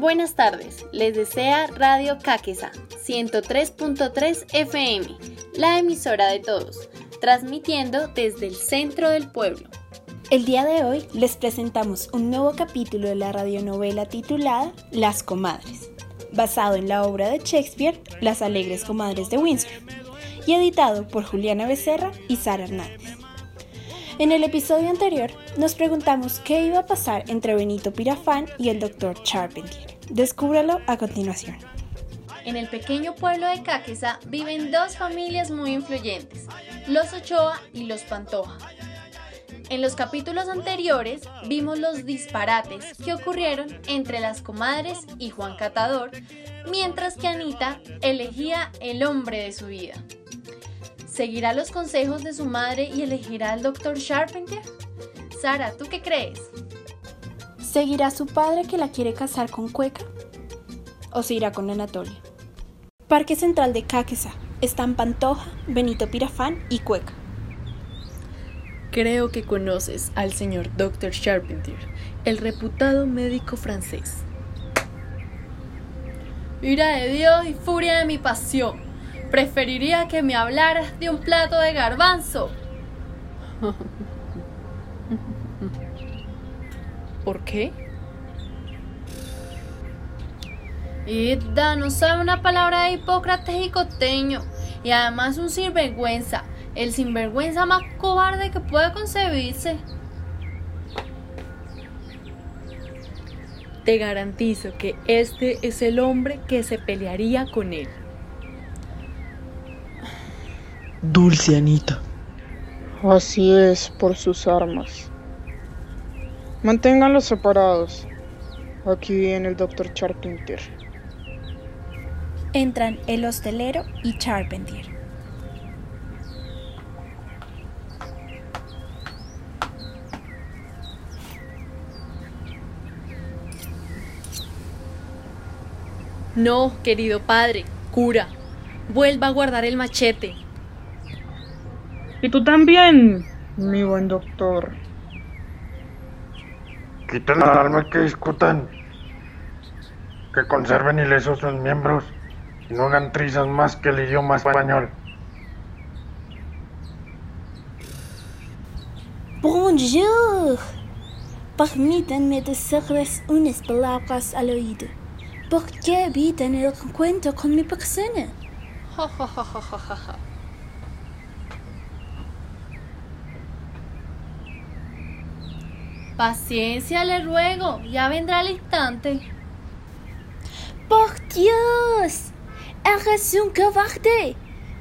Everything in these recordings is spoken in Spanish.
Buenas tardes, les desea Radio Caquesa 103.3 FM, la emisora de todos, transmitiendo desde el centro del pueblo. El día de hoy les presentamos un nuevo capítulo de la radionovela titulada Las Comadres, basado en la obra de Shakespeare Las Alegres Comadres de Windsor, y editado por Juliana Becerra y Sara Hernández. En el episodio anterior nos preguntamos qué iba a pasar entre Benito Pirafán y el Dr. Charpentier. Descúbralo a continuación. En el pequeño pueblo de Caquesa viven dos familias muy influyentes, los Ochoa y los Pantoja, en los capítulos anteriores vimos los disparates que ocurrieron entre las comadres y Juan Catador, mientras que Anita elegía el hombre de su vida. ¿Seguirá los consejos de su madre y elegirá al Dr. Sharpenter? Sara, ¿tú qué crees? ¿Seguirá su padre que la quiere casar con Cueca? ¿O se irá con Anatolia? Parque Central de Caquesa. Están Pantoja, Benito Pirafán y Cueca. Creo que conoces al señor Dr. Charpentier, el reputado médico francés. Ira de Dios y furia de mi pasión. Preferiría que me hablaras de un plato de garbanzo. ¿Por qué? Ida no sabe una palabra de Hipócrates y costeño. Y además un sinvergüenza el sinvergüenza más cobarde que pueda concebirse. Te garantizo que este es el hombre que se pelearía con él. Dulce Anita. Así es, por sus armas. Manténganlos separados. Aquí viene el doctor Charpentier. Entran el hostelero y Charpentier. No, querido padre, cura, vuelva a guardar el machete. Y tú también, mi buen doctor. Quiten la arma que discutan. Que conserven ilesos sus miembros y no hagan trizas más que el idioma español. Bonjour. Permítanme decirles unas palabras al oído. ¿Por qué evitan el encuentro con mi persona? Paciencia, le ruego, ya vendrá el instante. ¡Por Dios! Eres un cobarde,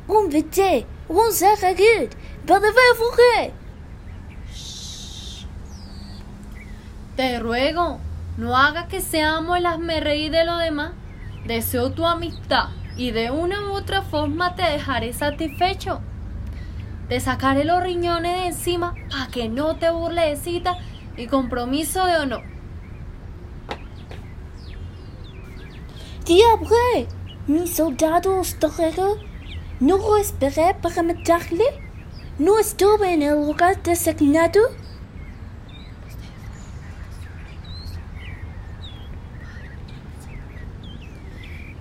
un vete, un zaragud, ¿verdad, Te ruego, no haga que seamos el reír de lo demás. Deseo tu amistad y de una u otra forma te dejaré satisfecho. Te sacaré los riñones de encima para que no te burle de cita y compromiso de honor. Diable, mi soldado hostelero, no lo esperé para matarle. No estuve en el lugar designado.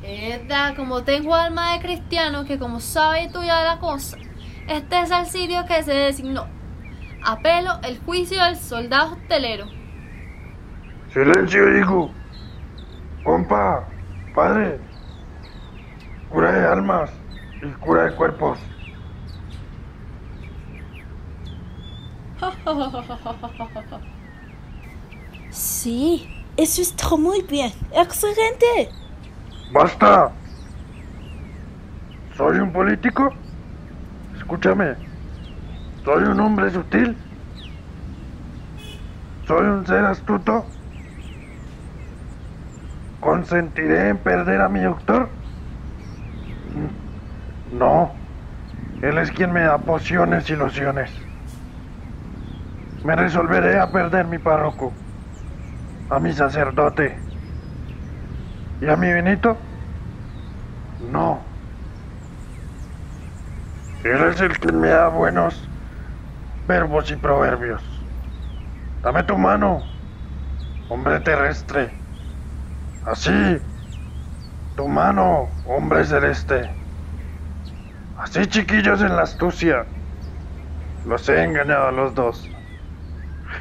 Edda, como tengo alma de cristiano, que como sabe tuya la cosa, este es el sitio que se designó. Apelo el juicio del soldado hostelero. Silencio, hijo. Compa, padre. Cura de almas y cura de cuerpos. Sí, eso está muy bien. Excelente. ¡Basta! ¿Soy un político? Escúchame. ¿Soy un hombre sutil? ¿Soy un ser astuto? ¿Consentiré en perder a mi doctor? No. Él es quien me da pociones y lociones. Me resolveré a perder mi párroco, a mi sacerdote ¿Y a mi Benito? No. Él es el que me da buenos verbos y proverbios. Dame tu mano, hombre terrestre. Así. Tu mano, hombre celeste. Así chiquillos en la astucia. Los he engañado a los dos.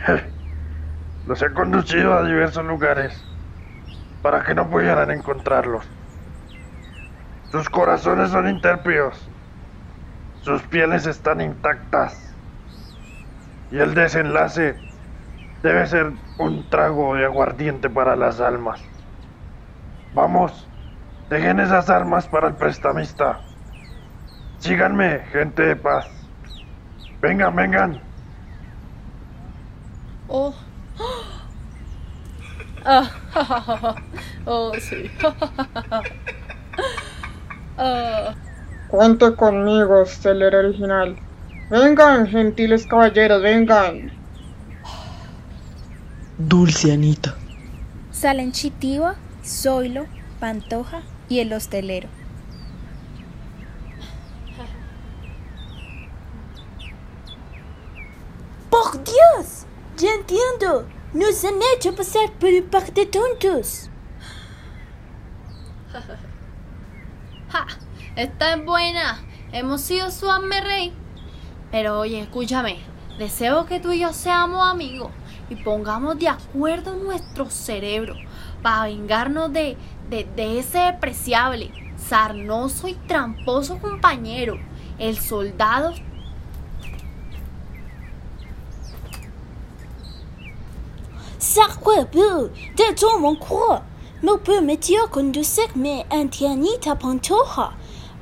Los he conducido a diversos lugares para que no pudieran encontrarlos. Sus corazones son intérpidos. Sus pieles están intactas. Y el desenlace debe ser un trago de aguardiente para las almas. Vamos, dejen esas armas para el prestamista. Síganme, gente de paz. Vengan, vengan. Oh. Ah, oh, sí. Ah, Cuente conmigo, Stellar original. Vengan, gentiles caballeros, vengan. Dulce Anita. Salen Chitiva, Zoilo, Pantoja y el hostelero. ¡Por Dios! Ya entiendo. Nos han hecho pasar por un par de tontos. ¡Ja! Esta es buena. Hemos sido su rey. Pero oye, escúchame. Deseo que tú y yo seamos amigos y pongamos de acuerdo nuestro cerebro para vengarnos de, de, de ese despreciable, sarnoso y tramposo compañero, el soldado Sacre-bleu, de mon corps. Me permitió conducirme ante Anita Pantoja.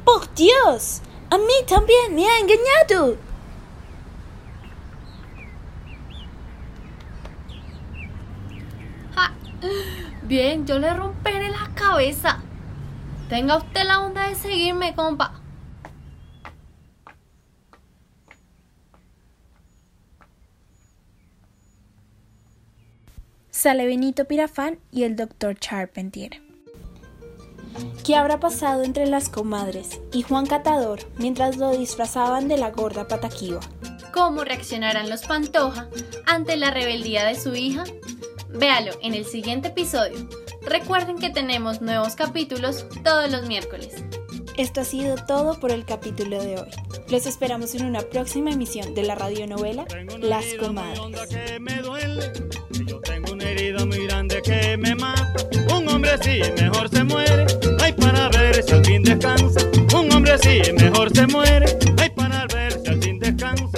¡Por Dios! A mí también me ha engañado. ¡Ja! Bien, yo le romperé la cabeza. Tenga usted la onda de seguirme, compa. Sale Benito Pirafán y el doctor Charpentier. ¿Qué habrá pasado entre las comadres y Juan Catador mientras lo disfrazaban de la gorda pataquiva? ¿Cómo reaccionarán los Pantoja ante la rebeldía de su hija? Véalo en el siguiente episodio. Recuerden que tenemos nuevos capítulos todos los miércoles. Esto ha sido todo por el capítulo de hoy. Los esperamos en una próxima emisión de la radionovela Las Comadres. que me duele. y Yo tengo una herida muy grande que me mata. Un hombre así mejor se muere. Ay, para ver si al fin descansa. Un hombre así mejor se muere. Ay, para ver si al fin descansa.